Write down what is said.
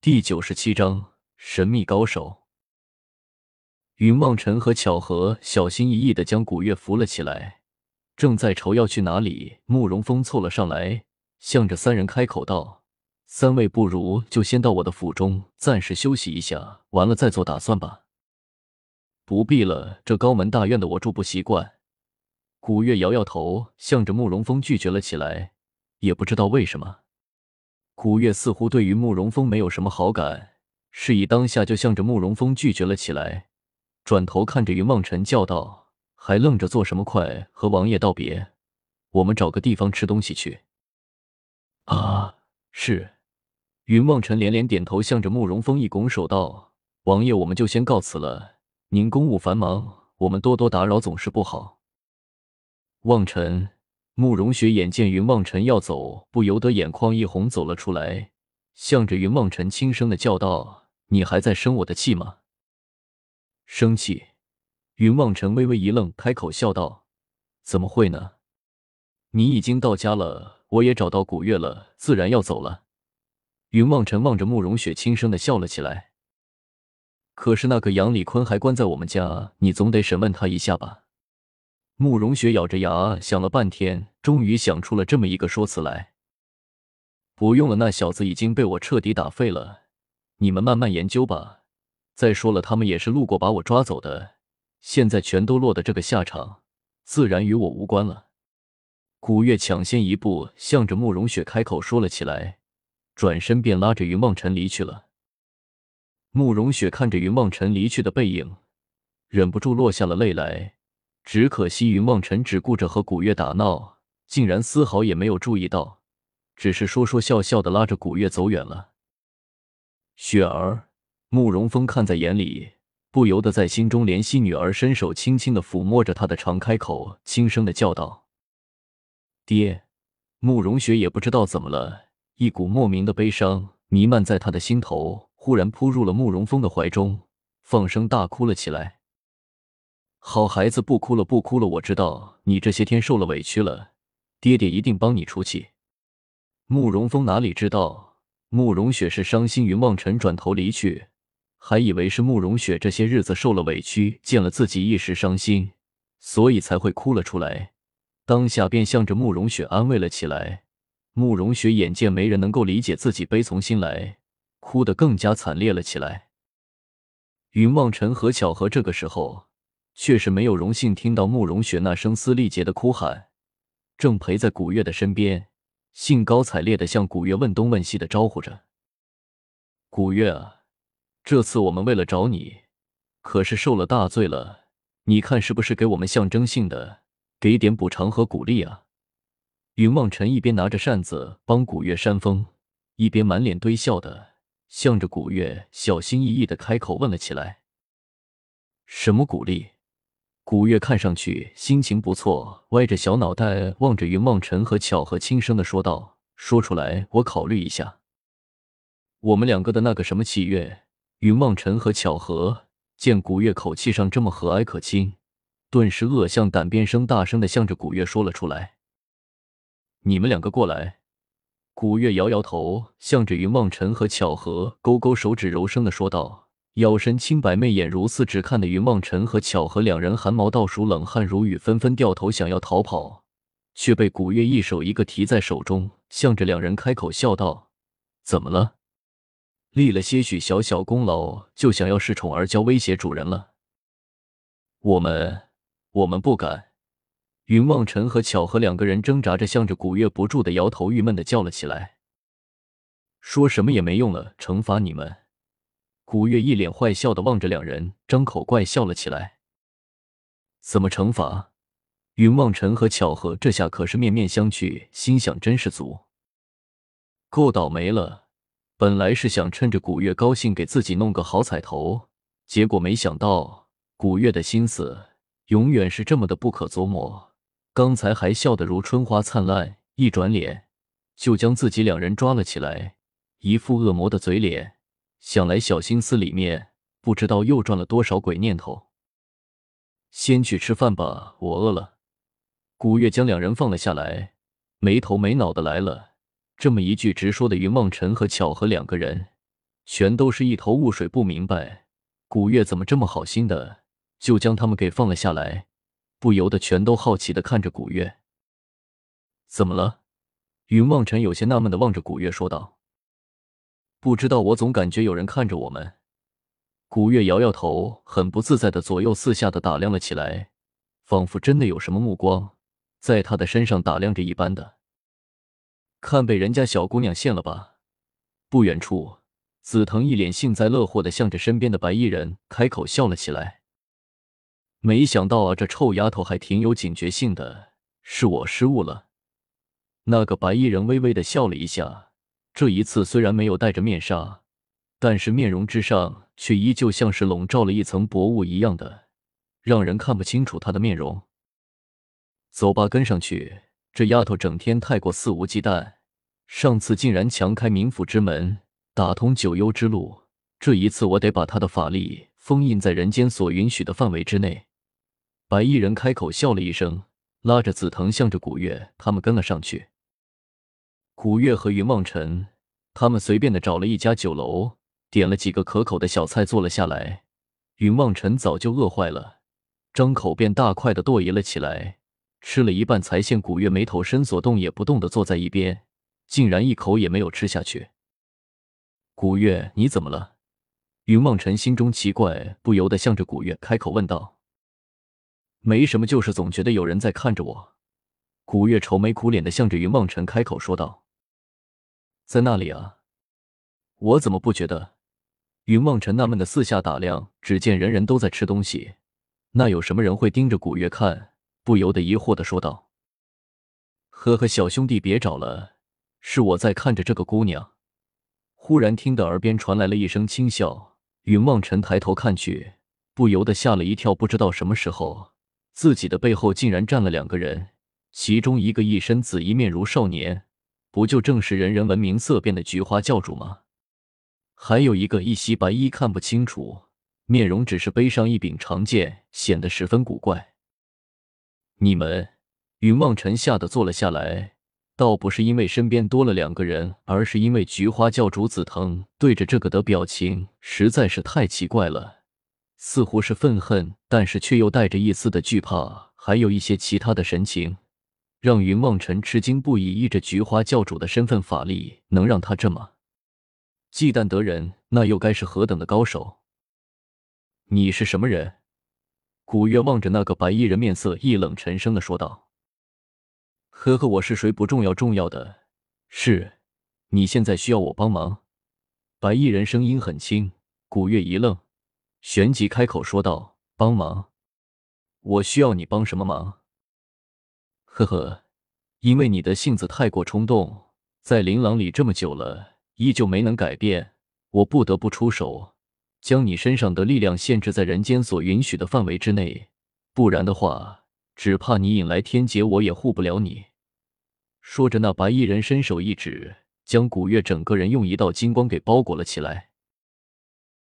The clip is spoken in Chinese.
第九十七章神秘高手。云望尘和巧合小心翼翼的将古月扶了起来，正在愁要去哪里。慕容峰凑了上来，向着三人开口道：“三位不如就先到我的府中暂时休息一下，完了再做打算吧。”“不必了，这高门大院的我住不习惯。”古月摇摇头，向着慕容峰拒绝了起来，也不知道为什么。古月似乎对于慕容峰没有什么好感，示意当下就向着慕容峰拒绝了起来，转头看着云望尘叫道：“还愣着做什么？快和王爷道别，我们找个地方吃东西去。”啊，是。云望尘连连点头，向着慕容峰一拱手道：“王爷，我们就先告辞了。您公务繁忙，我们多多打扰总是不好。”望尘。慕容雪眼见云望尘要走，不由得眼眶一红，走了出来，向着云望尘轻声的叫道：“你还在生我的气吗？”生气？云望尘微微一愣，开口笑道：“怎么会呢？你已经到家了，我也找到古月了，自然要走了。”云望尘望着慕容雪，轻声的笑了起来。可是那个杨礼坤还关在我们家，你总得审问他一下吧？慕容雪咬着牙想了半天，终于想出了这么一个说辞来。不用了，那小子已经被我彻底打废了，你们慢慢研究吧。再说了，他们也是路过把我抓走的，现在全都落得这个下场，自然与我无关了。古月抢先一步向着慕容雪开口说了起来，转身便拉着云梦辰离去了。慕容雪看着云梦辰离去的背影，忍不住落下了泪来。只可惜云望尘只顾着和古月打闹，竟然丝毫也没有注意到，只是说说笑笑的拉着古月走远了。雪儿，慕容峰看在眼里，不由得在心中怜惜女儿，伸手轻轻的抚摸着她的长，开口轻声的叫道：“爹。”慕容雪也不知道怎么了，一股莫名的悲伤弥漫在她的心头，忽然扑入了慕容峰的怀中，放声大哭了起来。好孩子，不哭了，不哭了。我知道你这些天受了委屈了，爹爹一定帮你出气。慕容峰哪里知道慕容雪是伤心。云望尘转头离去，还以为是慕容雪这些日子受了委屈，见了自己一时伤心，所以才会哭了出来。当下便向着慕容雪安慰了起来。慕容雪眼见没人能够理解自己悲从心来，哭得更加惨烈了起来。云望尘和巧合这个时候。却是没有荣幸听到慕容雪那声嘶力竭的哭喊，正陪在古月的身边，兴高采烈的向古月问东问西的招呼着：“古月啊，这次我们为了找你，可是受了大罪了，你看是不是给我们象征性的给点补偿和鼓励啊？”云望尘一边拿着扇子帮古月扇风，一边满脸堆笑的向着古月小心翼翼的开口问了起来：“什么鼓励？”古月看上去心情不错，歪着小脑袋望着云望尘和巧合，轻声的说道：“说出来，我考虑一下。我们两个的那个什么契约。”云望尘和巧合见古月口气上这么和蔼可亲，顿时恶向胆边生，大声的向着古月说了出来：“你们两个过来。”古月摇摇头，向着云望尘和巧合勾勾手指，柔声的说道。妖身清白，媚眼如丝，只看得云望尘和巧合两人汗毛倒竖，冷汗如雨，纷纷掉头想要逃跑，却被古月一手一个提在手中，向着两人开口笑道：“怎么了？立了些许小小功劳，就想要恃宠而骄，威胁主人了？我们，我们不敢。”云望尘和巧合两个人挣扎着，向着古月不住的摇头，郁闷的叫了起来：“说什么也没用了，惩罚你们。”古月一脸坏笑的望着两人，张口怪笑了起来。怎么惩罚？云望尘和巧合这下可是面面相觑，心想真是足，够倒霉了。本来是想趁着古月高兴给自己弄个好彩头，结果没想到古月的心思永远是这么的不可琢磨。刚才还笑得如春花灿烂，一转脸就将自己两人抓了起来，一副恶魔的嘴脸。想来小心思里面不知道又转了多少鬼念头。先去吃饭吧，我饿了。古月将两人放了下来，没头没脑的来了这么一句直说的。云梦辰和巧合两个人全都是一头雾水，不明白古月怎么这么好心的就将他们给放了下来，不由得全都好奇的看着古月。怎么了？云望尘有些纳闷的望着古月说道：“不知道，我总感觉有人看着我们。”古月摇摇头，很不自在的左右四下的打量了起来，仿佛真的有什么目光在他的身上打量着一般的。看被人家小姑娘陷了吧？不远处，紫藤一脸幸灾乐祸的向着身边的白衣人开口笑了起来。没想到啊，这臭丫头还挺有警觉性的，是我失误了。那个白衣人微微的笑了一下，这一次虽然没有戴着面纱，但是面容之上却依旧像是笼罩了一层薄雾一样的，让人看不清楚她的面容。走吧，跟上去。这丫头整天太过肆无忌惮，上次竟然强开冥府之门，打通九幽之路，这一次我得把她的法力封印在人间所允许的范围之内。白衣人开口笑了一声，拉着紫藤向着古月他们跟了上去。古月和云望尘他们随便的找了一家酒楼，点了几个可口的小菜，坐了下来。云望尘早就饿坏了，张口便大块的剁移了起来。吃了一半，才见古月眉头深锁，动也不动的坐在一边，竟然一口也没有吃下去。古月，你怎么了？云望尘心中奇怪，不由得向着古月开口问道：“没什么，就是总觉得有人在看着我。”古月愁眉苦脸的向着云望尘开口说道：“在那里啊？我怎么不觉得？”云望尘纳闷的四下打量，只见人人都在吃东西，那有什么人会盯着古月看？不由得疑惑的说道：“呵呵，小兄弟别找了，是我在看着这个姑娘。”忽然听得耳边传来了一声轻笑，云望尘抬头看去，不由得吓了一跳。不知道什么时候，自己的背后竟然站了两个人，其中一个一身紫衣，面如少年，不就正是人人闻名色变的菊花教主吗？还有一个一袭白衣，看不清楚，面容只是背上一柄长剑，显得十分古怪。你们，云望尘吓得坐了下来，倒不是因为身边多了两个人，而是因为菊花教主紫藤对着这个的表情实在是太奇怪了，似乎是愤恨，但是却又带着一丝的惧怕，还有一些其他的神情，让云望尘吃惊不已。依着菊花教主的身份法力，能让他这么忌惮得人，那又该是何等的高手？你是什么人？古月望着那个白衣人，面色一冷，沉声的说道：“呵呵，我是谁不重要，重要的是你现在需要我帮忙。”白衣人声音很轻。古月一愣，旋即开口说道：“帮忙？我需要你帮什么忙？”呵呵，因为你的性子太过冲动，在琳琅里这么久了，依旧没能改变，我不得不出手。将你身上的力量限制在人间所允许的范围之内，不然的话，只怕你引来天劫，我也护不了你。说着，那白衣人伸手一指，将古月整个人用一道金光给包裹了起来。